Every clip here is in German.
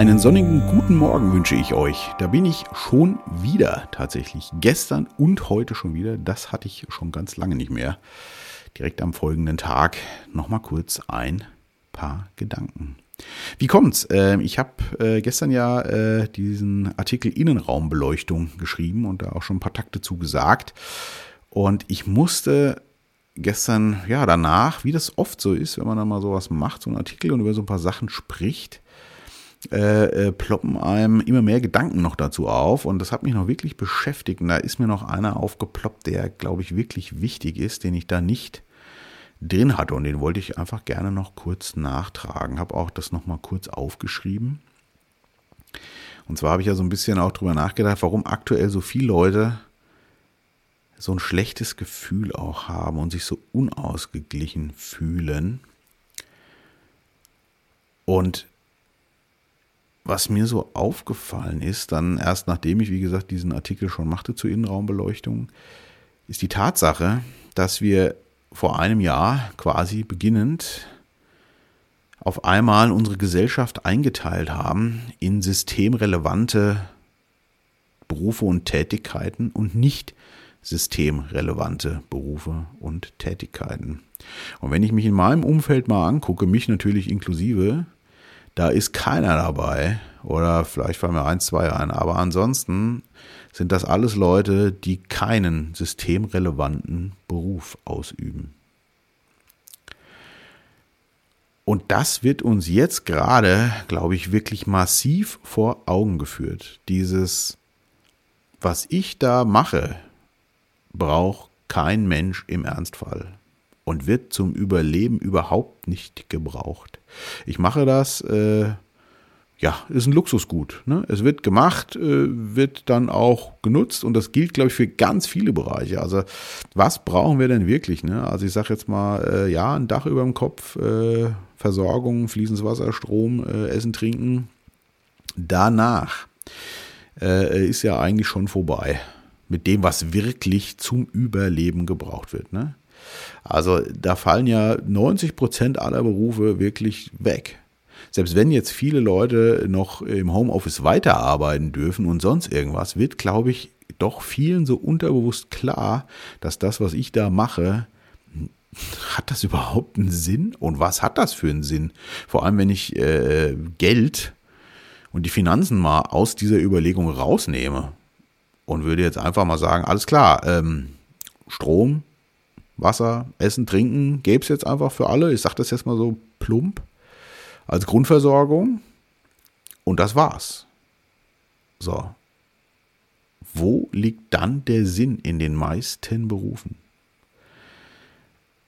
Einen sonnigen guten Morgen wünsche ich euch. Da bin ich schon wieder tatsächlich. Gestern und heute schon wieder. Das hatte ich schon ganz lange nicht mehr. Direkt am folgenden Tag nochmal kurz ein paar Gedanken. Wie kommt's? Ähm, ich habe äh, gestern ja äh, diesen Artikel Innenraumbeleuchtung geschrieben und da auch schon ein paar Takte zu gesagt. Und ich musste gestern, ja, danach, wie das oft so ist, wenn man dann mal sowas macht, so einen Artikel und über so ein paar Sachen spricht, äh, äh, ploppen einem immer mehr Gedanken noch dazu auf. Und das hat mich noch wirklich beschäftigt. Und da ist mir noch einer aufgeploppt, der, glaube ich, wirklich wichtig ist, den ich da nicht drin hatte. Und den wollte ich einfach gerne noch kurz nachtragen. Habe auch das nochmal kurz aufgeschrieben. Und zwar habe ich ja so ein bisschen auch drüber nachgedacht, warum aktuell so viele Leute so ein schlechtes Gefühl auch haben und sich so unausgeglichen fühlen. Und was mir so aufgefallen ist, dann erst nachdem ich, wie gesagt, diesen Artikel schon machte zur Innenraumbeleuchtung, ist die Tatsache, dass wir vor einem Jahr quasi beginnend auf einmal unsere Gesellschaft eingeteilt haben in systemrelevante Berufe und Tätigkeiten und nicht systemrelevante Berufe und Tätigkeiten. Und wenn ich mich in meinem Umfeld mal angucke, mich natürlich inklusive, da ist keiner dabei oder vielleicht fallen mir ein, zwei ein, aber ansonsten sind das alles Leute, die keinen systemrelevanten Beruf ausüben. Und das wird uns jetzt gerade, glaube ich, wirklich massiv vor Augen geführt. Dieses, was ich da mache, braucht kein Mensch im Ernstfall und wird zum Überleben überhaupt nicht gebraucht. Ich mache das, äh, ja, ist ein Luxusgut. Ne? Es wird gemacht, äh, wird dann auch genutzt und das gilt, glaube ich, für ganz viele Bereiche. Also was brauchen wir denn wirklich? Ne? Also ich sage jetzt mal, äh, ja, ein Dach über dem Kopf, äh, Versorgung, fließendes Wasser, Strom, äh, Essen, Trinken. Danach äh, ist ja eigentlich schon vorbei mit dem, was wirklich zum Überleben gebraucht wird. Ne? Also da fallen ja 90 Prozent aller Berufe wirklich weg. Selbst wenn jetzt viele Leute noch im Homeoffice weiterarbeiten dürfen und sonst irgendwas, wird, glaube ich, doch vielen so unterbewusst klar, dass das, was ich da mache, hat das überhaupt einen Sinn? Und was hat das für einen Sinn? Vor allem, wenn ich äh, Geld und die Finanzen mal aus dieser Überlegung rausnehme und würde jetzt einfach mal sagen, alles klar, ähm, Strom, Wasser, Essen, Trinken gäbe es jetzt einfach für alle. Ich sage das jetzt mal so plump als Grundversorgung. Und das war's. So. Wo liegt dann der Sinn in den meisten Berufen?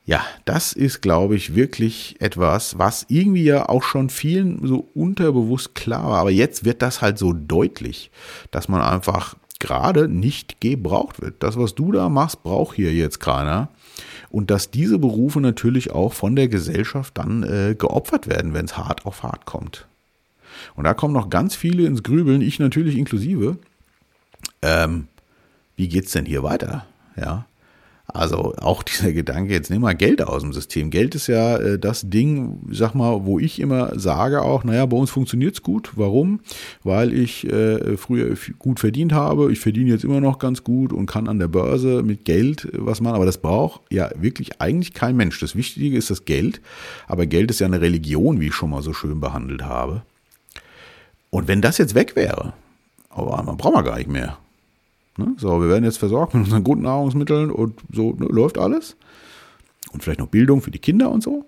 Ja, das ist, glaube ich, wirklich etwas, was irgendwie ja auch schon vielen so unterbewusst klar war. Aber jetzt wird das halt so deutlich, dass man einfach gerade nicht gebraucht wird. Das, was du da machst, braucht hier jetzt keiner. Und dass diese Berufe natürlich auch von der Gesellschaft dann äh, geopfert werden, wenn es hart auf hart kommt. Und da kommen noch ganz viele ins Grübeln, ich natürlich inklusive. Ähm, wie geht's denn hier weiter? Ja. Also auch dieser Gedanke, jetzt nehmen wir Geld aus dem System. Geld ist ja äh, das Ding, sag mal, wo ich immer sage auch, naja, bei uns funktioniert's gut. Warum? Weil ich äh, früher gut verdient habe. Ich verdiene jetzt immer noch ganz gut und kann an der Börse mit Geld äh, was machen. Aber das braucht ja wirklich eigentlich kein Mensch. Das Wichtige ist das Geld. Aber Geld ist ja eine Religion, wie ich schon mal so schön behandelt habe. Und wenn das jetzt weg wäre, aber man braucht man gar nicht mehr. Ne? So, wir werden jetzt versorgt mit unseren Grundnahrungsmitteln und so ne, läuft alles. Und vielleicht noch Bildung für die Kinder und so.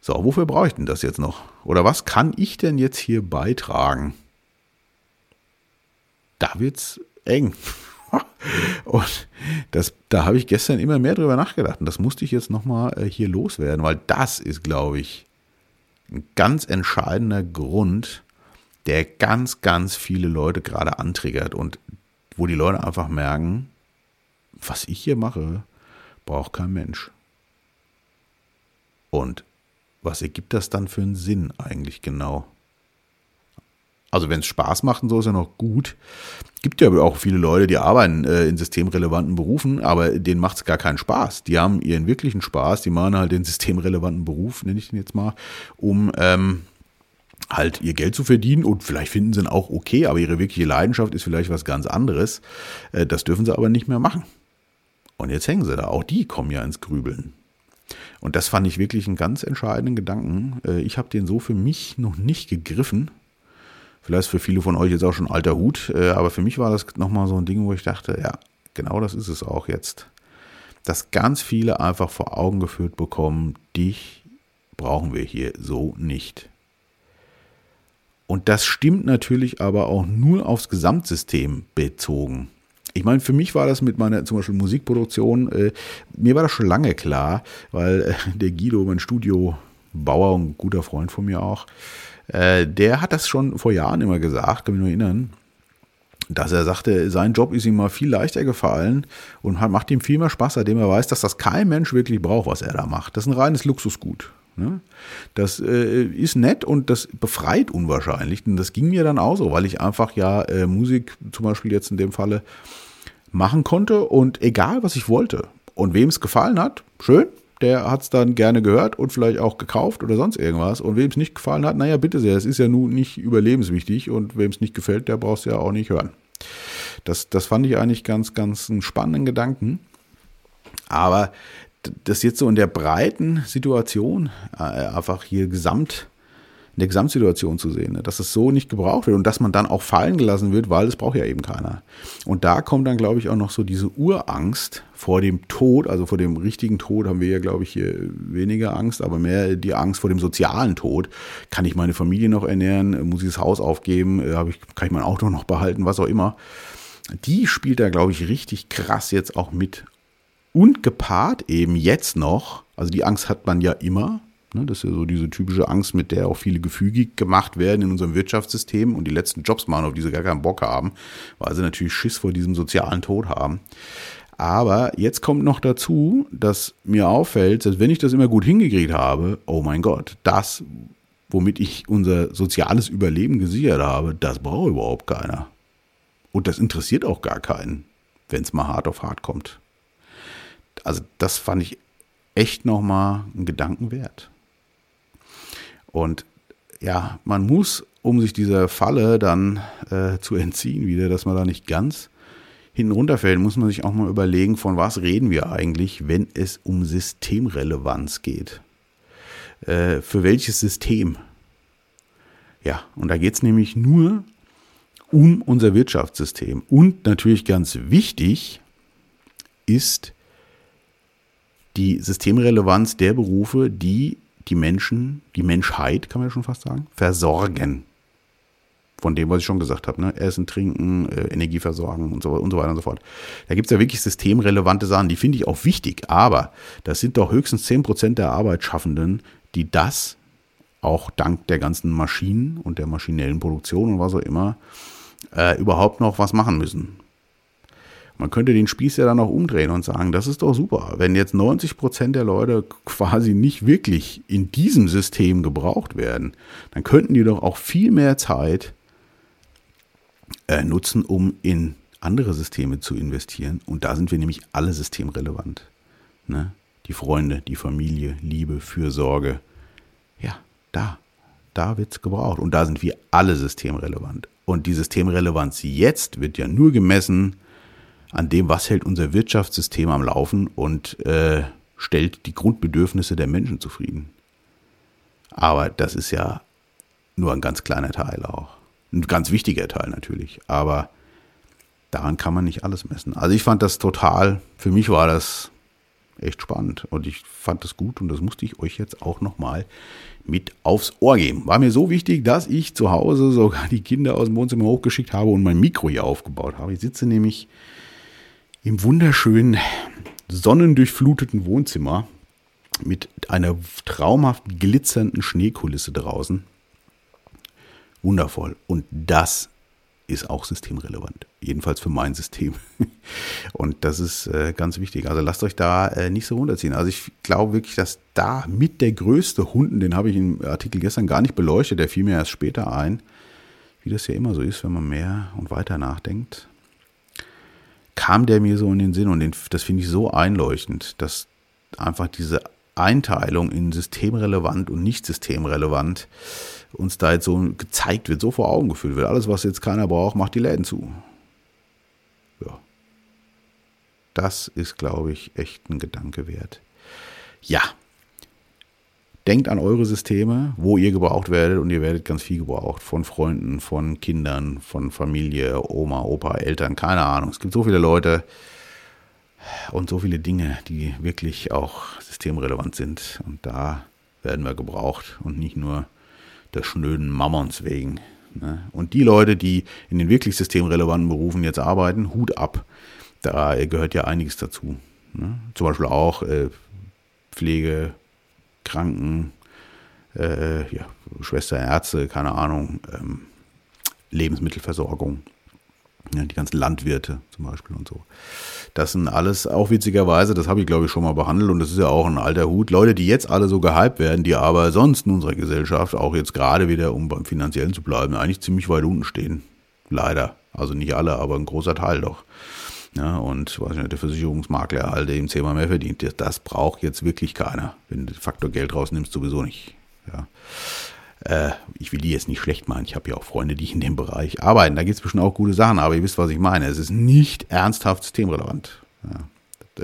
So, wofür brauche ich denn das jetzt noch? Oder was kann ich denn jetzt hier beitragen? Da wird's eng. Und das, da habe ich gestern immer mehr drüber nachgedacht. Und das musste ich jetzt nochmal äh, hier loswerden, weil das ist, glaube ich, ein ganz entscheidender Grund, der ganz, ganz viele Leute gerade antriggert. Und wo die Leute einfach merken, was ich hier mache, braucht kein Mensch. Und was ergibt das dann für einen Sinn eigentlich genau? Also wenn es Spaß macht und so ist ja noch gut. Gibt ja auch viele Leute, die arbeiten äh, in systemrelevanten Berufen, aber denen macht es gar keinen Spaß. Die haben ihren wirklichen Spaß, die machen halt den systemrelevanten Beruf, nenne ich den jetzt mal, um ähm, halt ihr Geld zu verdienen und vielleicht finden sie ihn auch okay, aber ihre wirkliche Leidenschaft ist vielleicht was ganz anderes. Äh, das dürfen sie aber nicht mehr machen. Und jetzt hängen sie da. Auch die kommen ja ins Grübeln. Und das fand ich wirklich einen ganz entscheidenden Gedanken. Äh, ich habe den so für mich noch nicht gegriffen. Vielleicht für viele von euch jetzt auch schon alter Hut, äh, aber für mich war das nochmal so ein Ding, wo ich dachte, ja, genau das ist es auch jetzt. Dass ganz viele einfach vor Augen geführt bekommen, dich brauchen wir hier so nicht. Und das stimmt natürlich aber auch nur aufs Gesamtsystem bezogen. Ich meine, für mich war das mit meiner zum Beispiel Musikproduktion, äh, mir war das schon lange klar, weil äh, der Guido, mein Studiobauer und guter Freund von mir auch, äh, der hat das schon vor Jahren immer gesagt, kann mich nur erinnern, dass er sagte, sein Job ist ihm mal viel leichter gefallen und macht ihm viel mehr Spaß, seitdem er weiß, dass das kein Mensch wirklich braucht, was er da macht. Das ist ein reines Luxusgut. Ne? Das äh, ist nett und das befreit unwahrscheinlich. Und das ging mir dann auch so, weil ich einfach ja äh, Musik zum Beispiel jetzt in dem Falle machen konnte und egal, was ich wollte. Und wem es gefallen hat, schön, der hat es dann gerne gehört und vielleicht auch gekauft oder sonst irgendwas. Und wem es nicht gefallen hat, naja, bitte sehr, es ist ja nun nicht überlebenswichtig und wem es nicht gefällt, der braucht es ja auch nicht hören. Das, das fand ich eigentlich ganz, ganz einen spannenden Gedanken. Aber das jetzt so in der breiten Situation äh, einfach hier gesamt in der Gesamtsituation zu sehen, ne? dass es so nicht gebraucht wird und dass man dann auch fallen gelassen wird, weil es braucht ja eben keiner. Und da kommt dann, glaube ich, auch noch so diese Urangst vor dem Tod, also vor dem richtigen Tod haben wir ja, glaube ich, weniger Angst, aber mehr die Angst vor dem sozialen Tod. Kann ich meine Familie noch ernähren? Muss ich das Haus aufgeben? Äh, ich, kann ich mein Auto noch behalten? Was auch immer. Die spielt da, glaube ich, richtig krass jetzt auch mit. Und gepaart eben jetzt noch, also die Angst hat man ja immer, Ne, das ist ja so diese typische Angst, mit der auch viele gefügig gemacht werden in unserem Wirtschaftssystem und die letzten Jobs machen, auf die sie gar keinen Bock haben, weil sie natürlich Schiss vor diesem sozialen Tod haben. Aber jetzt kommt noch dazu, dass mir auffällt, dass wenn ich das immer gut hingekriegt habe, oh mein Gott, das, womit ich unser soziales Überleben gesichert habe, das braucht überhaupt keiner. Und das interessiert auch gar keinen, wenn es mal hart auf hart kommt. Also das fand ich echt nochmal einen Gedanken wert. Und ja, man muss, um sich dieser Falle dann äh, zu entziehen, wieder, dass man da nicht ganz hinten runterfällt, muss man sich auch mal überlegen, von was reden wir eigentlich, wenn es um Systemrelevanz geht. Äh, für welches System? Ja, und da geht es nämlich nur um unser Wirtschaftssystem. Und natürlich ganz wichtig ist die Systemrelevanz der Berufe, die die Menschen, die Menschheit, kann man ja schon fast sagen, versorgen. Von dem, was ich schon gesagt habe, ne? Essen, Trinken, äh, Energie versorgen und so, und so weiter und so fort. Da gibt es ja wirklich systemrelevante Sachen, die finde ich auch wichtig, aber das sind doch höchstens 10% der Arbeitsschaffenden, die das auch dank der ganzen Maschinen und der maschinellen Produktion und was auch immer äh, überhaupt noch was machen müssen. Man könnte den Spieß ja dann auch umdrehen und sagen, das ist doch super. Wenn jetzt 90 Prozent der Leute quasi nicht wirklich in diesem System gebraucht werden, dann könnten die doch auch viel mehr Zeit äh, nutzen, um in andere Systeme zu investieren. Und da sind wir nämlich alle systemrelevant. Ne? Die Freunde, die Familie, Liebe, Fürsorge. Ja, da, da wird es gebraucht. Und da sind wir alle systemrelevant. Und die Systemrelevanz jetzt wird ja nur gemessen an dem, was hält unser Wirtschaftssystem am Laufen und äh, stellt die Grundbedürfnisse der Menschen zufrieden. Aber das ist ja nur ein ganz kleiner Teil auch. Ein ganz wichtiger Teil natürlich. Aber daran kann man nicht alles messen. Also ich fand das total, für mich war das echt spannend und ich fand das gut und das musste ich euch jetzt auch nochmal mit aufs Ohr geben. War mir so wichtig, dass ich zu Hause sogar die Kinder aus dem Wohnzimmer hochgeschickt habe und mein Mikro hier aufgebaut habe. Ich sitze nämlich im wunderschönen, sonnendurchfluteten Wohnzimmer mit einer traumhaft glitzernden Schneekulisse draußen. Wundervoll. Und das ist auch systemrelevant. Jedenfalls für mein System. Und das ist äh, ganz wichtig. Also lasst euch da äh, nicht so runterziehen. Also ich glaube wirklich, dass da mit der größte Hunden, den habe ich im Artikel gestern gar nicht beleuchtet, der fiel mir erst später ein, wie das ja immer so ist, wenn man mehr und weiter nachdenkt kam der mir so in den Sinn und den, das finde ich so einleuchtend, dass einfach diese Einteilung in systemrelevant und nicht systemrelevant uns da jetzt so gezeigt wird, so vor Augen geführt wird. Alles, was jetzt keiner braucht, macht die Läden zu. Ja. Das ist, glaube ich, echt ein Gedanke wert. Ja. Denkt an eure Systeme, wo ihr gebraucht werdet und ihr werdet ganz viel gebraucht. Von Freunden, von Kindern, von Familie, Oma, Opa, Eltern, keine Ahnung. Es gibt so viele Leute, und so viele Dinge, die wirklich auch systemrelevant sind. Und da werden wir gebraucht und nicht nur der schnöden Mammons wegen. Ne? Und die Leute, die in den wirklich systemrelevanten Berufen jetzt arbeiten, Hut ab. Da gehört ja einiges dazu. Ne? Zum Beispiel auch äh, Pflege, Kranken, äh, ja, Schwester, Ärzte, keine Ahnung, ähm, Lebensmittelversorgung. Ja, die ganzen Landwirte zum Beispiel und so. Das sind alles auch witzigerweise, das habe ich glaube ich schon mal behandelt und das ist ja auch ein alter Hut. Leute, die jetzt alle so gehypt werden, die aber sonst in unserer Gesellschaft auch jetzt gerade wieder, um beim Finanziellen zu bleiben, eigentlich ziemlich weit unten stehen. Leider. Also nicht alle, aber ein großer Teil doch. Ja, und weiß nicht, der Versicherungsmakler, all dem zehnmal mehr verdient, das braucht jetzt wirklich keiner. Wenn du Faktor Geld rausnimmst, sowieso nicht. Ja. Äh, ich will die jetzt nicht schlecht machen. Ich habe ja auch Freunde, die in dem Bereich arbeiten. Da gibt es bestimmt auch gute Sachen, aber ihr wisst, was ich meine. Es ist nicht ernsthaft systemrelevant. Ja.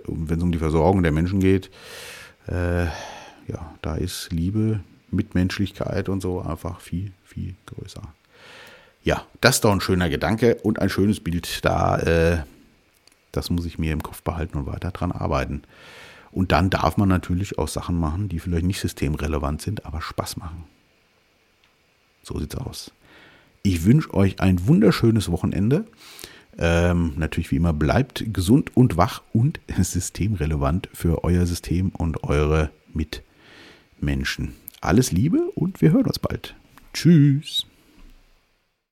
Wenn es um die Versorgung der Menschen geht, äh, ja, da ist Liebe, Mitmenschlichkeit und so einfach viel, viel größer. Ja, das ist doch ein schöner Gedanke und ein schönes Bild. Da, äh, das muss ich mir im Kopf behalten und weiter dran arbeiten. Und dann darf man natürlich auch Sachen machen, die vielleicht nicht systemrelevant sind, aber Spaß machen. So sieht's aus. Ich wünsche euch ein wunderschönes Wochenende. Ähm, natürlich wie immer bleibt gesund und wach und systemrelevant für euer System und eure Mitmenschen. Alles Liebe und wir hören uns bald. Tschüss.